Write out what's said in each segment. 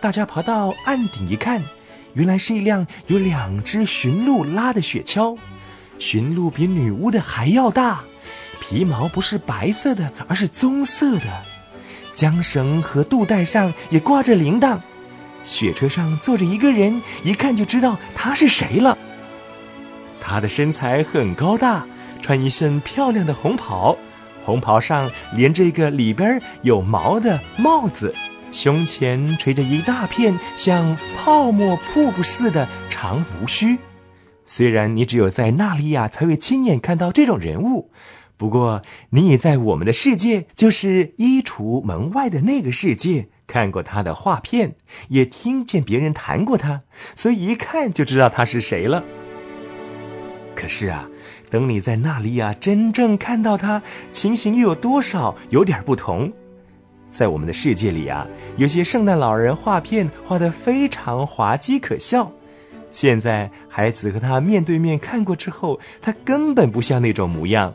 大家爬到岸顶一看，原来是一辆有两只驯鹿拉的雪橇。驯鹿比女巫的还要大，皮毛不是白色的，而是棕色的。缰绳和肚带上也挂着铃铛。雪车上坐着一个人，一看就知道他是谁了。他的身材很高大，穿一身漂亮的红袍，红袍上连着一个里边有毛的帽子，胸前垂着一大片像泡沫瀑布似的长胡须。虽然你只有在纳利亚才会亲眼看到这种人物，不过你也在我们的世界，就是衣橱门外的那个世界，看过他的画片，也听见别人谈过他，所以一看就知道他是谁了。可是啊，等你在纳利亚真正看到他，情形又有多少有点不同？在我们的世界里啊，有些圣诞老人画片画得非常滑稽可笑。现在孩子和他面对面看过之后，他根本不像那种模样，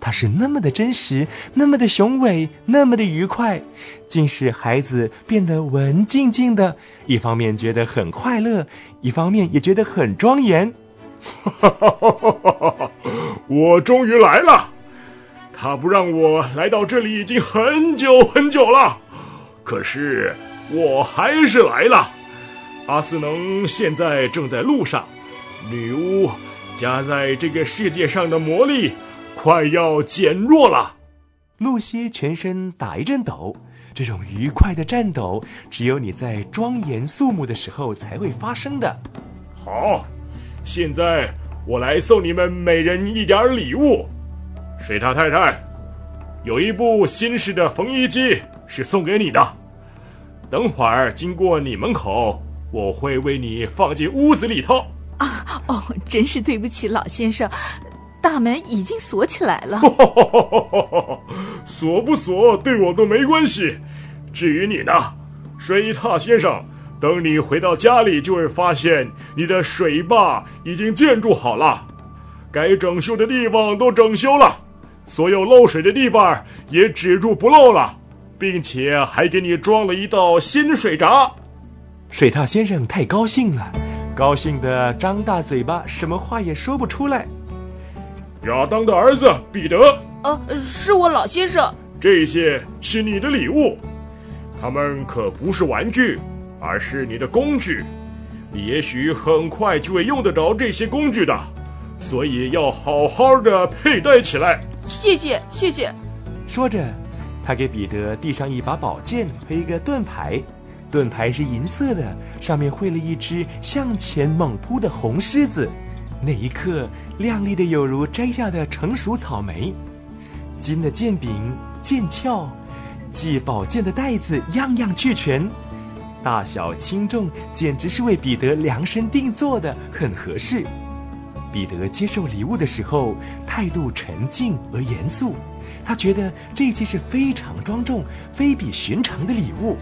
他是那么的真实，那么的雄伟，那么的愉快，竟使孩子变得文静静的。一方面觉得很快乐，一方面也觉得很庄严。我终于来了！他不让我来到这里已经很久很久了，可是我还是来了。阿斯能现在正在路上，女巫加在这个世界上的魔力快要减弱了。露西全身打一阵抖，这种愉快的颤抖只有你在庄严肃穆的时候才会发生的。好，现在我来送你们每人一点礼物。水獭太太，有一部新式的缝衣机是送给你的，等会儿经过你门口。我会为你放进屋子里头。啊哦，真是对不起，老先生，大门已经锁起来了。锁不锁对我都没关系。至于你呢，水獭先生，等你回到家里，就会发现你的水坝已经建筑好了，该整修的地方都整修了，所有漏水的地方也止住不漏了，并且还给你装了一道新水闸。水獭先生太高兴了，高兴的张大嘴巴，什么话也说不出来。亚当的儿子彼得，呃，是我老先生。这些是你的礼物，他们可不是玩具，而是你的工具。你也许很快就会用得着这些工具的，所以要好好的佩戴起来。谢谢，谢谢。说着，他给彼得递上一把宝剑和一个盾牌。盾牌是银色的，上面绘了一只向前猛扑的红狮子，那一刻亮丽的有如摘下的成熟草莓。金的剑柄、剑鞘、系宝剑的带子，样样俱全，大小轻重简直是为彼得量身定做的，很合适。彼得接受礼物的时候，态度沉静而严肃，他觉得这件是非常庄重、非比寻常的礼物。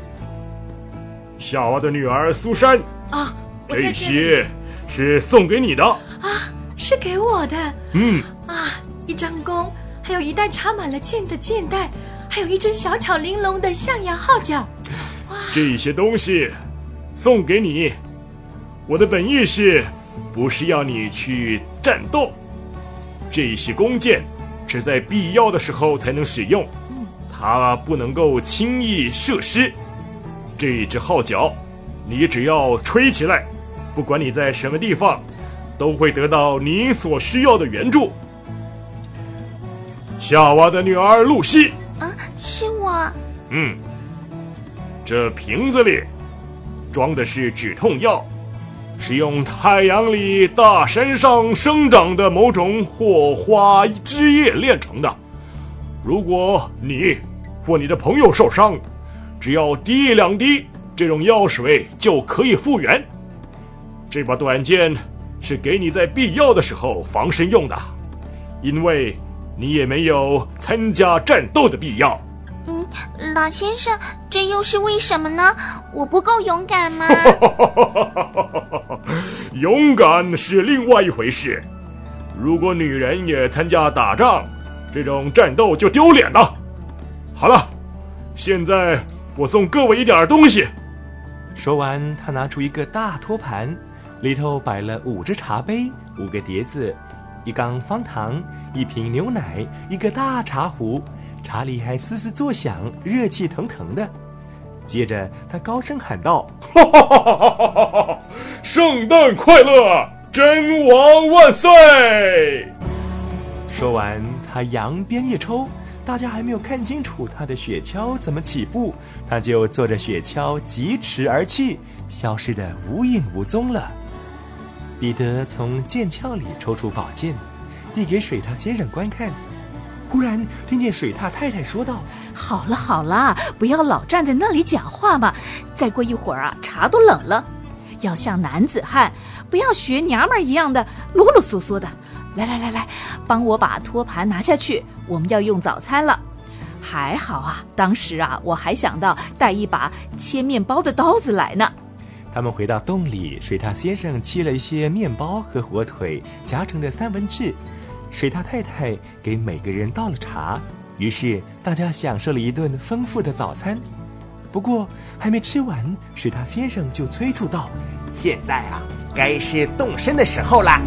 夏娃的女儿苏珊啊，这些是送给你的啊，是给我的。嗯啊，一张弓，还有一袋插满了箭的箭袋，还有一只小巧玲珑的象牙号角。哇，这些东西送给你。我的本意是，不是要你去战斗。这些弓箭只在必要的时候才能使用，它不能够轻易射失。这一只号角，你只要吹起来，不管你在什么地方，都会得到你所需要的援助。夏娃的女儿露西，啊，是我。嗯，这瓶子里装的是止痛药，是用太阳里大山上生长的某种火花枝叶炼成的。如果你或你的朋友受伤，只要滴一两滴，这种药水就可以复原。这把短剑是给你在必要的时候防身用的，因为你也没有参加战斗的必要。嗯，老先生，这又是为什么呢？我不够勇敢吗？勇敢是另外一回事。如果女人也参加打仗，这种战斗就丢脸了。好了，现在。我送各位一点东西，说完，他拿出一个大托盘，里头摆了五只茶杯、五个碟子、一缸方糖、一瓶牛奶、一个大茶壶，茶里还嘶嘶作响，热气腾腾的。接着，他高声喊道：“哈哈哈哈哈哈！圣诞快乐，真王万岁！”说完，他扬鞭一抽，大家还没有看清楚他的雪橇怎么起步，他就坐着雪橇疾驰而去，消失的无影无踪了。彼得从剑鞘里抽出宝剑，递给水獭先生观看。忽然听见水獭太太说道：“好了好了，不要老站在那里讲话嘛！再过一会儿啊，茶都冷了，要像男子汉，不要学娘们儿一样的啰啰嗦嗦的。来来来来，帮我把托盘拿下去，我们要用早餐了。还好啊，当时啊，我还想到带一把切面包的刀子来呢。”他们回到洞里，水獭先生切了一些面包和火腿夹成的三文治。水獭太太给每个人倒了茶，于是大家享受了一顿丰富的早餐。不过还没吃完，水獭先生就催促道：“现在啊，该是动身的时候了。”